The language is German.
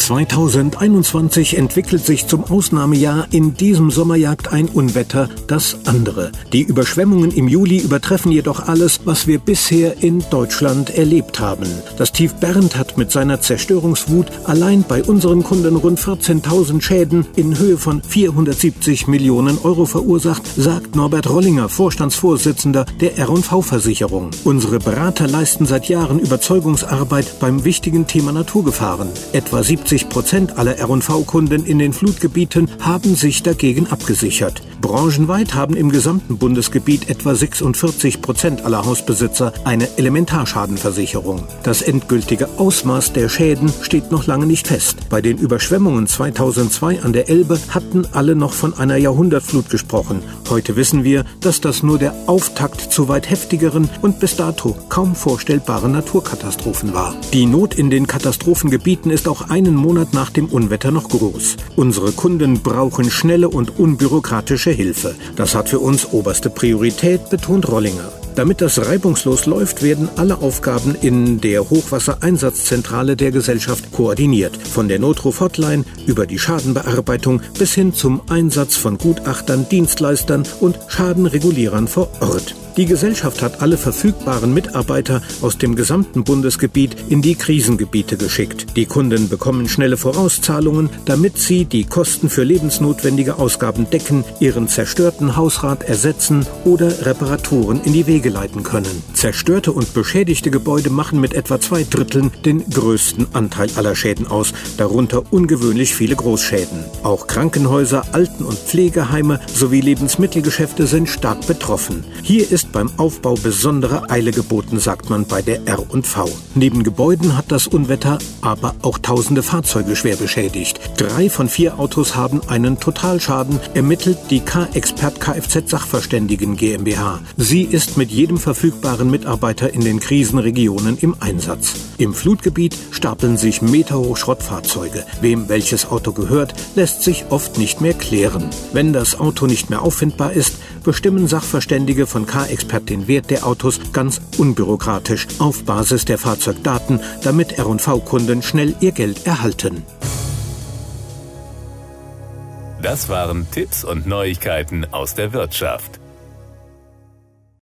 2021 entwickelt sich zum Ausnahmejahr. In diesem Sommer jagt ein Unwetter das andere. Die Überschwemmungen im Juli übertreffen jedoch alles, was wir bisher in Deutschland erlebt haben. Das Tief Bernd hat mit seiner Zerstörungswut allein bei unseren Kunden rund 14.000 Schäden in Höhe von 470 Millionen Euro verursacht, sagt Norbert Rollinger, Vorstandsvorsitzender der R&V-Versicherung. Unsere Berater leisten seit Jahren Überzeugungsarbeit beim wichtigen Thema Naturgefahren. Etwa 70 70 Prozent aller R&V-Kunden in den Flutgebieten haben sich dagegen abgesichert. Branchenweit haben im gesamten Bundesgebiet etwa 46 Prozent aller Hausbesitzer eine Elementarschadenversicherung. Das endgültige Ausmaß der Schäden steht noch lange nicht fest. Bei den Überschwemmungen 2002 an der Elbe hatten alle noch von einer Jahrhundertflut gesprochen. Heute wissen wir, dass das nur der Auftakt zu weit heftigeren und bis dato kaum vorstellbaren Naturkatastrophen war. Die Not in den Katastrophengebieten ist auch einen Monat nach dem Unwetter noch groß. Unsere Kunden brauchen schnelle und unbürokratische Hilfe. Das hat für uns oberste Priorität, betont Rollinger. Damit das reibungslos läuft, werden alle Aufgaben in der Hochwassereinsatzzentrale der Gesellschaft koordiniert. Von der Notruf-Hotline über die Schadenbearbeitung bis hin zum Einsatz von Gutachtern, Dienstleistern und Schadenregulierern vor Ort. Die Gesellschaft hat alle verfügbaren Mitarbeiter aus dem gesamten Bundesgebiet in die Krisengebiete geschickt. Die Kunden bekommen schnelle Vorauszahlungen, damit sie die Kosten für lebensnotwendige Ausgaben decken, ihren zerstörten Hausrat ersetzen oder Reparaturen in die Wege leiten können. Zerstörte und beschädigte Gebäude machen mit etwa zwei Dritteln den größten Anteil aller Schäden aus, darunter ungewöhnlich viele Großschäden. Auch Krankenhäuser, Alten- und Pflegeheime sowie Lebensmittelgeschäfte sind stark betroffen. Hier ist beim Aufbau besondere Eile geboten, sagt man bei der R&V. Neben Gebäuden hat das Unwetter aber auch tausende Fahrzeuge schwer beschädigt. Drei von vier Autos haben einen Totalschaden, ermittelt die K-Expert Kfz Sachverständigen GmbH. Sie ist mit jedem verfügbaren Mitarbeiter in den Krisenregionen im Einsatz. Im Flutgebiet stapeln sich meterhoch Schrottfahrzeuge. Wem welches Auto gehört, lässt sich oft nicht mehr klären. Wenn das Auto nicht mehr auffindbar ist, bestimmen Sachverständige von K-Expert den Wert der Autos ganz unbürokratisch auf Basis der Fahrzeugdaten, damit R&V-Kunden schnell ihr Geld erhalten. Das waren Tipps und Neuigkeiten aus der Wirtschaft.